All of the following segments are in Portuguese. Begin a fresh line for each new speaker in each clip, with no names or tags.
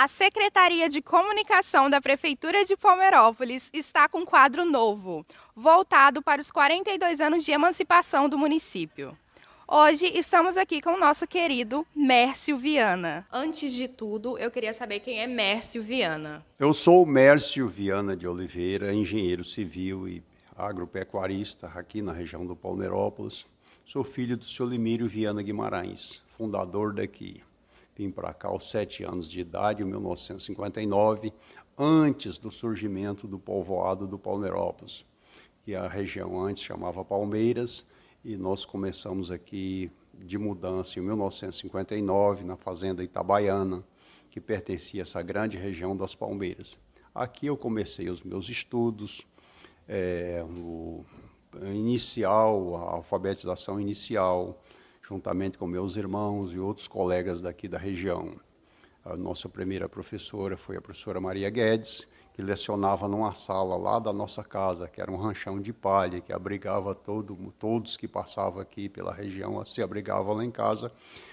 A Secretaria de Comunicação da Prefeitura de Palmeirópolis está com um quadro novo, voltado para os 42 anos de emancipação do município. Hoje estamos aqui com o nosso querido Mércio Viana. Antes de tudo, eu queria saber quem é Mércio Viana.
Eu sou Mércio Viana de Oliveira, engenheiro civil e agropecuarista aqui na região do Palmeirópolis. Sou filho do senhor Limírio Viana Guimarães, fundador daqui. Vim para cá aos sete anos de idade, em 1959, antes do surgimento do povoado do Palmeirópolis, que a região antes chamava Palmeiras, e nós começamos aqui de mudança em 1959 na fazenda Itabaiana, que pertencia a essa grande região das Palmeiras. Aqui eu comecei os meus estudos, é, o inicial, a alfabetização inicial, juntamente com meus irmãos e outros colegas daqui da região. A nossa primeira professora foi a professora Maria Guedes, que lecionava numa sala lá da nossa casa, que era um ranchão de palha, que abrigava todo, todos que passavam aqui pela região, se abrigavam lá em casa,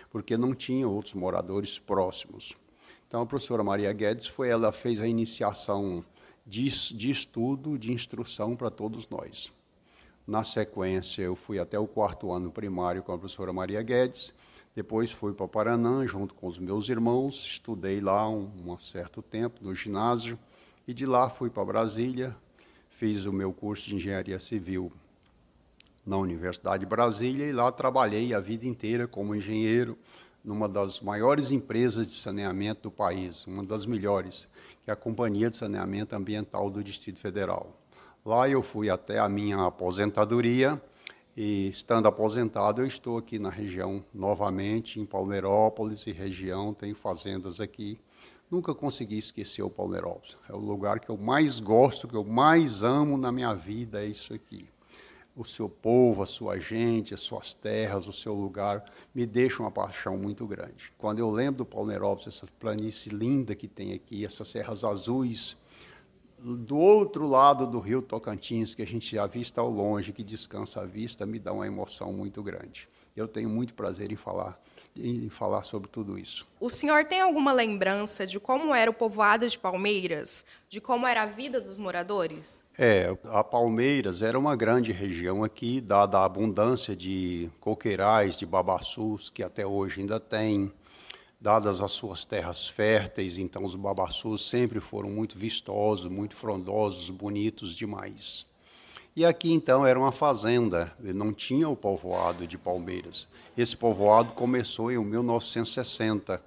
porque não tinha outros moradores próximos. Então a professora Maria Guedes foi, ela fez a iniciação de, de estudo, de instrução para todos nós. Na sequência, eu fui até o quarto ano primário com a professora Maria Guedes. Depois fui para Paranã, junto com os meus irmãos. Estudei lá um, um certo tempo no ginásio. E de lá fui para Brasília. Fiz o meu curso de engenharia civil na Universidade de Brasília. E lá trabalhei a vida inteira como engenheiro numa das maiores empresas de saneamento do país, uma das melhores, que é a Companhia de Saneamento Ambiental do Distrito Federal. Lá eu fui até a minha aposentadoria e, estando aposentado, eu estou aqui na região novamente, em Palmeirópolis e região, tenho fazendas aqui. Nunca consegui esquecer o Palmeirópolis. É o lugar que eu mais gosto, que eu mais amo na minha vida, é isso aqui. O seu povo, a sua gente, as suas terras, o seu lugar, me deixam uma paixão muito grande. Quando eu lembro do Palmeirópolis, essa planície linda que tem aqui, essas serras azuis, do outro lado do rio Tocantins, que a gente já vista ao longe, que descansa a vista, me dá uma emoção muito grande. Eu tenho muito prazer em falar em falar sobre tudo isso.
O senhor tem alguma lembrança de como era o povoado de Palmeiras, de como era a vida dos moradores?
É, a Palmeiras era uma grande região aqui, dada a abundância de coqueirais, de babaçus, que até hoje ainda tem, dadas as suas terras férteis, então os babaçus sempre foram muito vistosos, muito frondosos, bonitos demais. E aqui então era uma fazenda, não tinha o povoado de Palmeiras. Esse povoado começou em 1960,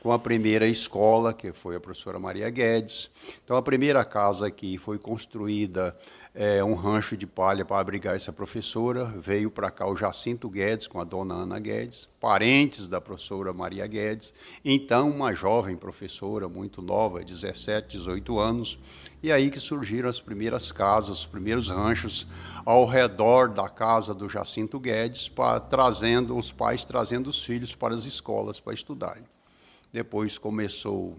com a primeira escola, que foi a professora Maria Guedes. Então a primeira casa aqui foi construída é, um rancho de palha para abrigar essa professora. Veio para cá o Jacinto Guedes com a dona Ana Guedes, parentes da professora Maria Guedes. Então, uma jovem professora, muito nova, 17, 18 anos. E aí que surgiram as primeiras casas, os primeiros ranchos ao redor da casa do Jacinto Guedes, para, trazendo os pais trazendo os filhos para as escolas para estudarem. Depois começou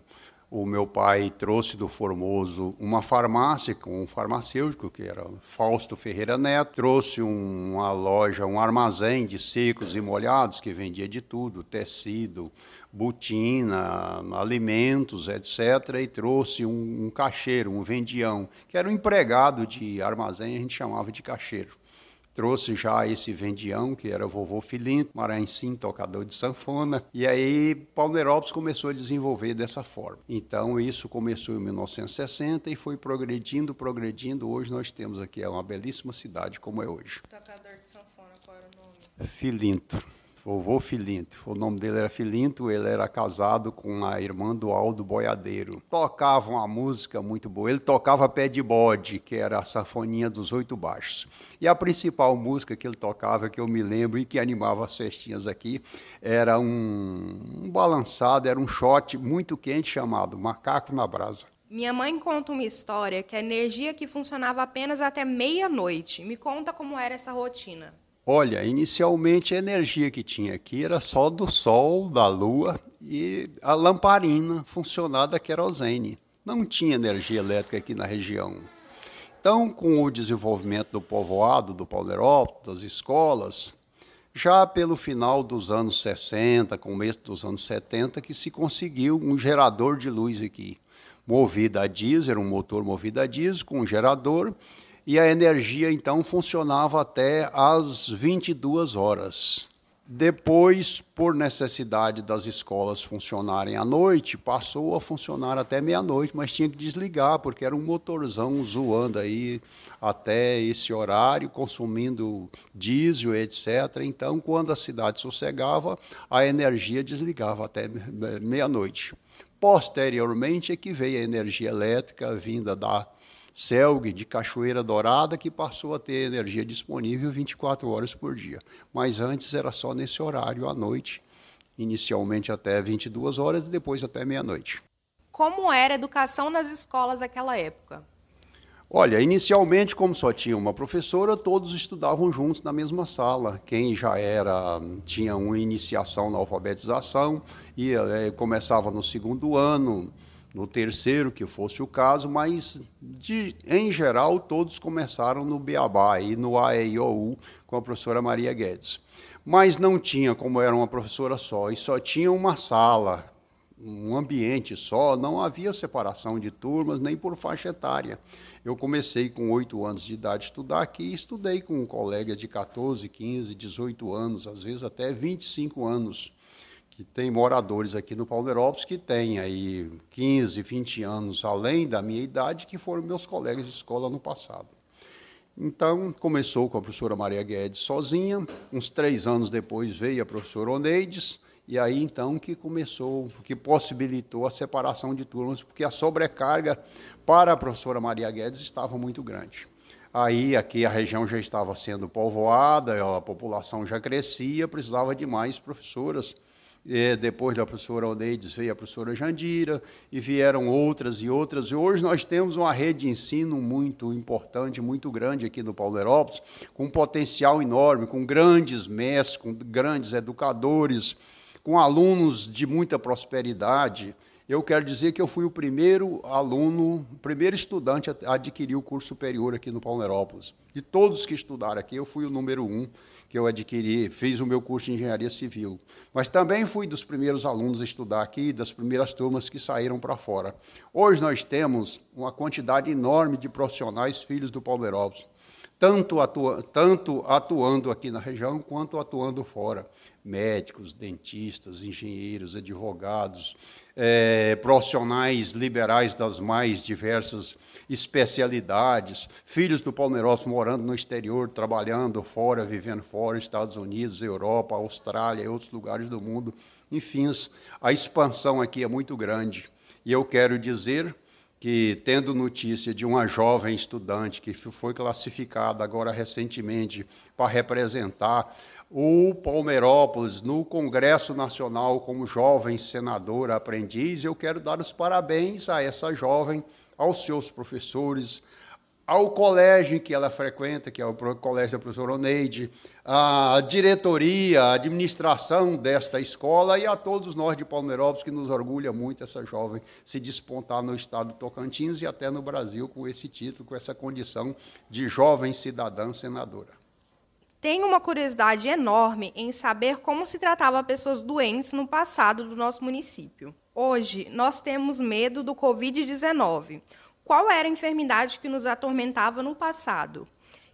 o meu pai trouxe do Formoso uma farmácia com um farmacêutico, que era Fausto Ferreira Neto, trouxe uma loja, um armazém de secos e molhados, que vendia de tudo, tecido, botina, alimentos, etc., e trouxe um, um caixeiro, um vendião, que era um empregado de armazém, a gente chamava de caixeiro trouxe já esse vendião, que era vovô Filinto, Maranhim, tocador de sanfona, e aí Palmeirópolis começou a desenvolver dessa forma. Então isso começou em 1960 e foi progredindo, progredindo. Hoje nós temos aqui é uma belíssima cidade como é hoje.
Tocador de sanfona, qual era o nome?
Filinto vovô Filinto. O nome dele era Filinto, ele era casado com a irmã do Aldo Boiadeiro. Tocava uma música muito boa. Ele tocava pé de bode, que era a sanfoninha dos oito baixos. E a principal música que ele tocava, que eu me lembro e que animava as festinhas aqui, era um, um balançado, era um shot muito quente chamado Macaco na Brasa.
Minha mãe conta uma história que a energia que funcionava apenas até meia-noite. Me conta como era essa rotina.
Olha, inicialmente a energia que tinha aqui era só do sol, da lua e a lamparina funcionada a querosene. Não tinha energia elétrica aqui na região. Então, com o desenvolvimento do povoado, do Palmeirópolis, das escolas, Já pelo final dos anos 60, começo dos anos 70, que se conseguiu um gerador de luz aqui, movido a diesel, um motor movido a diesel com um gerador, e a energia então funcionava até às 22 horas. Depois, por necessidade das escolas funcionarem à noite, passou a funcionar até meia-noite, mas tinha que desligar, porque era um motorzão zoando aí até esse horário, consumindo diesel, etc. Então, quando a cidade sossegava, a energia desligava até meia-noite. Posteriormente é que veio a energia elétrica vinda da Celg de Cachoeira Dourada, que passou a ter energia disponível 24 horas por dia. Mas antes era só nesse horário, à noite, inicialmente até 22 horas e depois até meia-noite.
Como era a educação nas escolas naquela época?
Olha, inicialmente, como só tinha uma professora, todos estudavam juntos na mesma sala. Quem já era tinha uma iniciação na alfabetização e é, começava no segundo ano, no terceiro, que fosse o caso, mas de, em geral todos começaram no Beabá e no AEIOU com a professora Maria Guedes. Mas não tinha, como era uma professora só, e só tinha uma sala, um ambiente só, não havia separação de turmas nem por faixa etária. Eu comecei com oito anos de idade a estudar aqui e estudei com um colega de 14, 15, 18 anos, às vezes até 25 anos que tem moradores aqui no Palmeirópolis que têm aí 15, 20 anos além da minha idade, que foram meus colegas de escola no passado. Então, começou com a professora Maria Guedes sozinha, uns três anos depois veio a professora Oneides, e aí então que começou, que possibilitou a separação de turmas, porque a sobrecarga para a professora Maria Guedes estava muito grande. Aí aqui a região já estava sendo povoada, a população já crescia, precisava de mais professoras e depois da professora Oneides veio a professora Jandira, e vieram outras e outras. E hoje nós temos uma rede de ensino muito importante, muito grande aqui no Palmeirópolis, com um potencial enorme, com grandes mestres, com grandes educadores, com alunos de muita prosperidade. Eu quero dizer que eu fui o primeiro aluno, o primeiro estudante a adquirir o curso superior aqui no Palmeirópolis. De todos que estudaram aqui, eu fui o número um que eu adquiri, fiz o meu curso de engenharia civil. Mas também fui dos primeiros alunos a estudar aqui, das primeiras turmas que saíram para fora. Hoje nós temos uma quantidade enorme de profissionais filhos do Palmeirópolis, tanto, atua, tanto atuando aqui na região quanto atuando fora. Médicos, dentistas, engenheiros, advogados, é, profissionais liberais das mais diversas especialidades, filhos do Palmeiras morando no exterior, trabalhando fora, vivendo fora, Estados Unidos, Europa, Austrália e outros lugares do mundo. Enfim, a expansão aqui é muito grande. E eu quero dizer que, tendo notícia de uma jovem estudante que foi classificada agora recentemente para representar o Palmeirópolis no Congresso Nacional como jovem senadora aprendiz. Eu quero dar os parabéns a essa jovem, aos seus professores, ao colégio que ela frequenta, que é o colégio da professora Oneide, a diretoria, a administração desta escola e a todos nós de Palmeirópolis, que nos orgulha muito essa jovem se despontar no estado de Tocantins e até no Brasil com esse título, com essa condição de jovem cidadã senadora.
Tenho uma curiosidade enorme em saber como se tratava pessoas doentes no passado do nosso município. Hoje, nós temos medo do Covid-19. Qual era a enfermidade que nos atormentava no passado?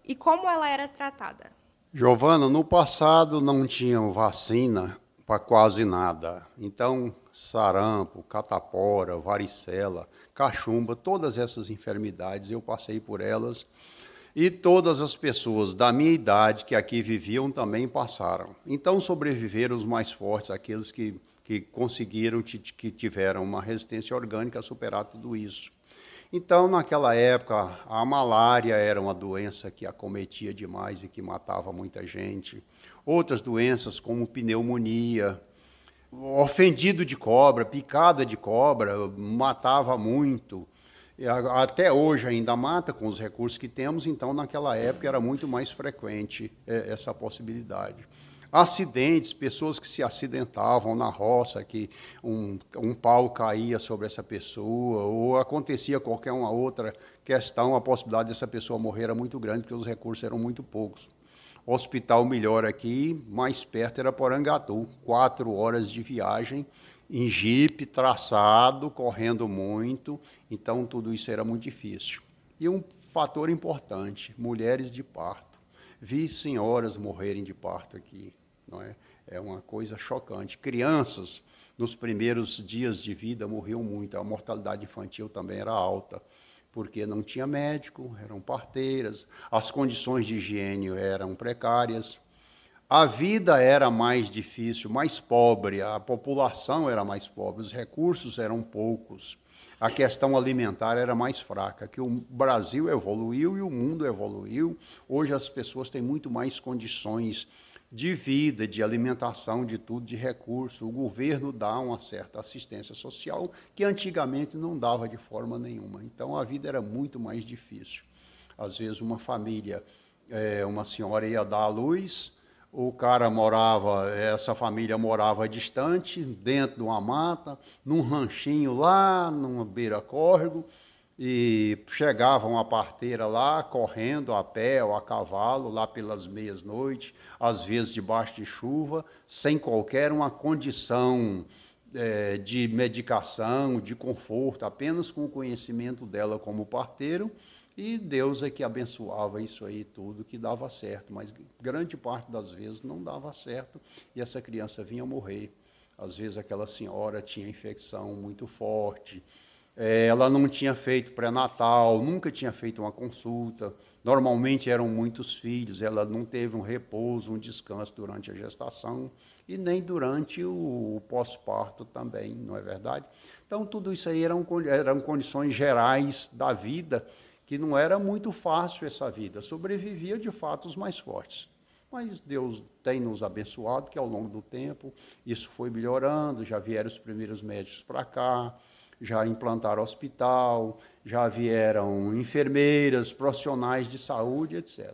E como ela era tratada?
Giovana, no passado não tinham vacina para quase nada. Então, sarampo, catapora, varicela, cachumba, todas essas enfermidades, eu passei por elas e todas as pessoas da minha idade que aqui viviam também passaram. Então sobreviveram os mais fortes, aqueles que, que conseguiram, que tiveram uma resistência orgânica a superar tudo isso. Então, naquela época, a malária era uma doença que acometia demais e que matava muita gente. Outras doenças, como pneumonia, ofendido de cobra, picada de cobra, matava muito até hoje ainda mata com os recursos que temos, então naquela época era muito mais frequente é, essa possibilidade. Acidentes, pessoas que se acidentavam na roça, que um, um pau caía sobre essa pessoa, ou acontecia qualquer uma outra questão, a possibilidade dessa pessoa morrer era muito grande, porque os recursos eram muito poucos. hospital melhor aqui, mais perto era Porangatu, quatro horas de viagem em jipe, traçado, correndo muito, então tudo isso era muito difícil. E um fator importante, mulheres de parto. Vi senhoras morrerem de parto aqui, não é? É uma coisa chocante. Crianças, nos primeiros dias de vida, morriam muito. A mortalidade infantil também era alta, porque não tinha médico, eram parteiras, as condições de higiene eram precárias. A vida era mais difícil, mais pobre, a população era mais pobre, os recursos eram poucos, a questão alimentar era mais fraca, que o Brasil evoluiu e o mundo evoluiu. Hoje as pessoas têm muito mais condições de vida, de alimentação, de tudo, de recurso. O governo dá uma certa assistência social que antigamente não dava de forma nenhuma. Então a vida era muito mais difícil. Às vezes uma família, é, uma senhora ia dar à luz, o cara morava, essa família morava distante, dentro de uma mata, num ranchinho lá, numa beira-córrego, e chegava uma parteira lá, correndo a pé ou a cavalo, lá pelas meias-noites, às vezes debaixo de chuva, sem qualquer uma condição é, de medicação, de conforto, apenas com o conhecimento dela como parteiro, e Deus é que abençoava isso aí tudo, que dava certo, mas grande parte das vezes não dava certo. E essa criança vinha morrer. Às vezes aquela senhora tinha infecção muito forte, ela não tinha feito pré-natal, nunca tinha feito uma consulta. Normalmente eram muitos filhos, ela não teve um repouso, um descanso durante a gestação e nem durante o, pós-parto também, não é verdade? Então, tudo isso aí eram, eram condições gerais da vida que não era muito fácil essa vida, sobrevivia de fato os mais fortes. Mas Deus tem nos abençoado que ao longo do tempo isso foi melhorando, já vieram os primeiros médicos para cá, já implantaram hospital, já vieram enfermeiras, profissionais de saúde, etc.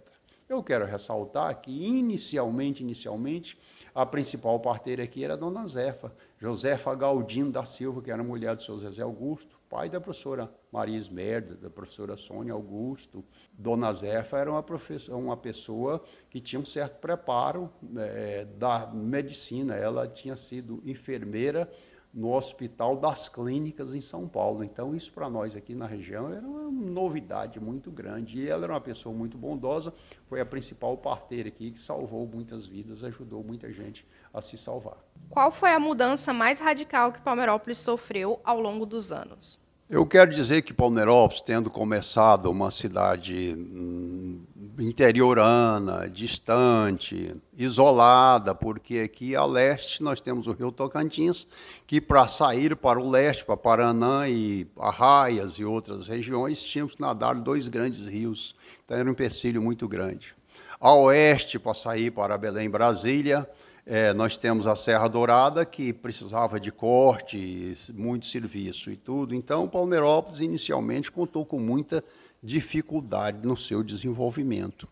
Eu quero ressaltar que inicialmente, inicialmente, a principal parteira aqui era a dona Zefa, Josefa Galdino da Silva, que era mulher do seu Zezé Augusto, pai da professora Maria Esmerda, da professora Sônia Augusto. Dona Zefa era uma, uma pessoa que tinha um certo preparo é, da medicina. Ela tinha sido enfermeira no Hospital das Clínicas em São Paulo. Então, isso para nós aqui na região era uma novidade muito grande. E ela era uma pessoa muito bondosa, foi a principal parteira aqui que salvou muitas vidas, ajudou muita gente a se salvar.
Qual foi a mudança mais radical que Palmeirópolis sofreu ao longo dos anos?
Eu quero dizer que Palmeirópolis, tendo começado uma cidade hum, interiorana, distante, isolada, porque aqui a leste nós temos o rio Tocantins, que para sair para o leste, para Paranã e Arraias e outras regiões, tínhamos que nadar dois grandes rios, então era um empecilho muito grande. A oeste, para sair para Belém, Brasília, é, nós temos a Serra Dourada, que precisava de corte, muito serviço e tudo. Então, Palmeirópolis, inicialmente, contou com muita dificuldade no seu desenvolvimento.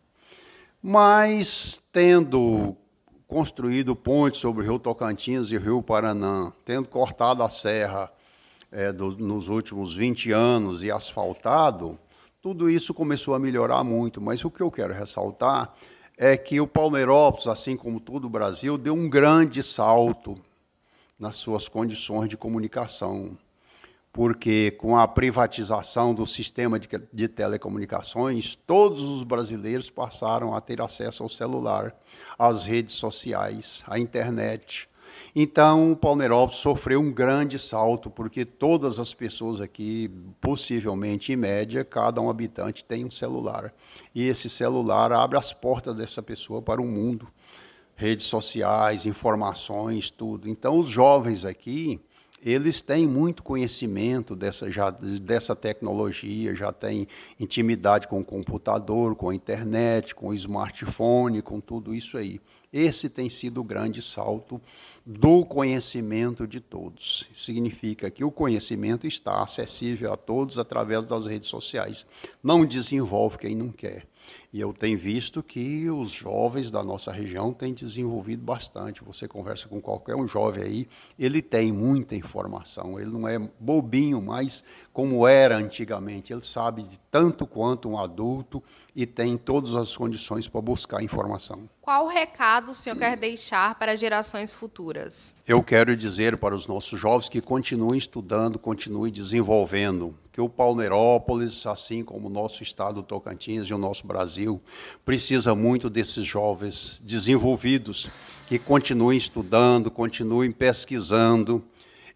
Mas, tendo construído pontes sobre o Rio Tocantins e o Rio Paranã, tendo cortado a serra é, do, nos últimos 20 anos e asfaltado, tudo isso começou a melhorar muito. Mas o que eu quero ressaltar é que o Palmeirópolis, assim como todo o Brasil, deu um grande salto nas suas condições de comunicação, porque com a privatização do sistema de, de telecomunicações, todos os brasileiros passaram a ter acesso ao celular, às redes sociais, à internet, então, o Palmeirópolis sofreu um grande salto, porque todas as pessoas aqui, possivelmente em média, cada um habitante tem um celular. E esse celular abre as portas dessa pessoa para o mundo. Redes sociais, informações, tudo. Então, os jovens aqui, eles têm muito conhecimento dessa, já, dessa tecnologia, já têm intimidade com o computador, com a internet, com o smartphone, com tudo isso aí. Esse tem sido o grande salto do conhecimento de todos. Significa que o conhecimento está acessível a todos através das redes sociais. Não desenvolve quem não quer. E eu tenho visto que os jovens da nossa região têm desenvolvido bastante. Você conversa com qualquer um jovem aí, ele tem muita informação. Ele não é bobinho, mas como era antigamente. Ele sabe de tanto quanto um adulto e tem todas as condições para buscar informação.
Qual recado o senhor quer deixar para gerações futuras?
Eu quero dizer para os nossos jovens que continuem estudando, continuem desenvolvendo, que o Palmeirópolis, assim como o nosso estado Tocantins e o nosso Brasil, precisa muito desses jovens desenvolvidos que continuem estudando, continuem pesquisando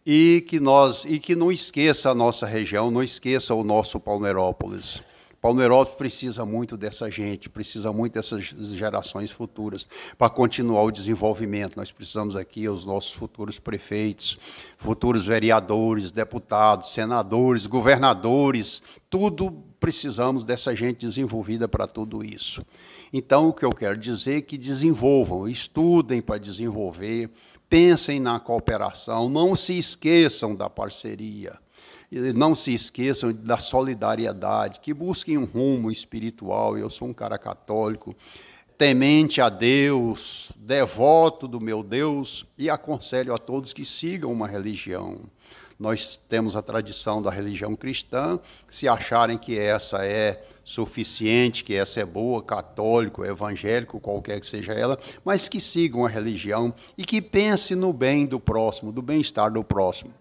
e que nós e que não esqueça a nossa região, não esqueça o nosso Palmeirópolis. Palmeirópolis precisa muito dessa gente, precisa muito dessas gerações futuras para continuar o desenvolvimento. Nós precisamos aqui os nossos futuros prefeitos, futuros vereadores, deputados, senadores, governadores, tudo precisamos dessa gente desenvolvida para tudo isso. Então, o que eu quero dizer é que desenvolvam, estudem para desenvolver, pensem na cooperação, não se esqueçam da parceria, não se esqueçam da solidariedade, que busquem um rumo espiritual. Eu sou um cara católico, temente a Deus, devoto do meu Deus, e aconselho a todos que sigam uma religião. Nós temos a tradição da religião cristã, se acharem que essa é suficiente, que essa é boa, católico, evangélico, qualquer que seja ela, mas que sigam a religião e que pense no bem do próximo, do bem-estar do próximo.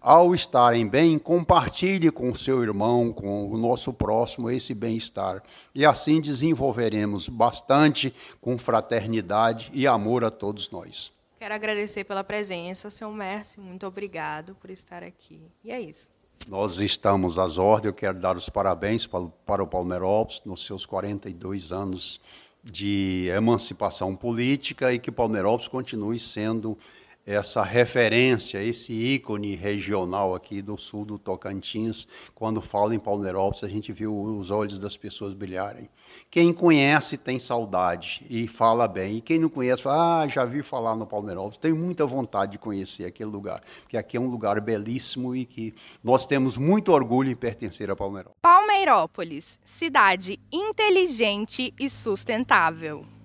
Ao estarem bem, compartilhe com seu irmão, com o nosso próximo, esse bem-estar. E assim desenvolveremos bastante com fraternidade e amor a todos nós.
Quero agradecer pela presença, seu Mércio. Muito obrigado por estar aqui. E é isso.
Nós estamos às ordens, eu quero dar os parabéns para, para o Palmeirópolis nos seus 42 anos de emancipação política e que Palmeirópolis continue sendo essa referência, esse ícone regional aqui do sul do Tocantins. Quando fala em Palmeirópolis, a gente viu os olhos das pessoas brilharem. Quem conhece tem saudade e fala bem. E quem não conhece, fala, ah, já vi falar no Palmeirópolis. Tenho muita vontade de conhecer aquele lugar, porque aqui é um lugar belíssimo e que nós temos muito orgulho em pertencer a Palmeirópolis.
Palmeirópolis, cidade inteligente e sustentável.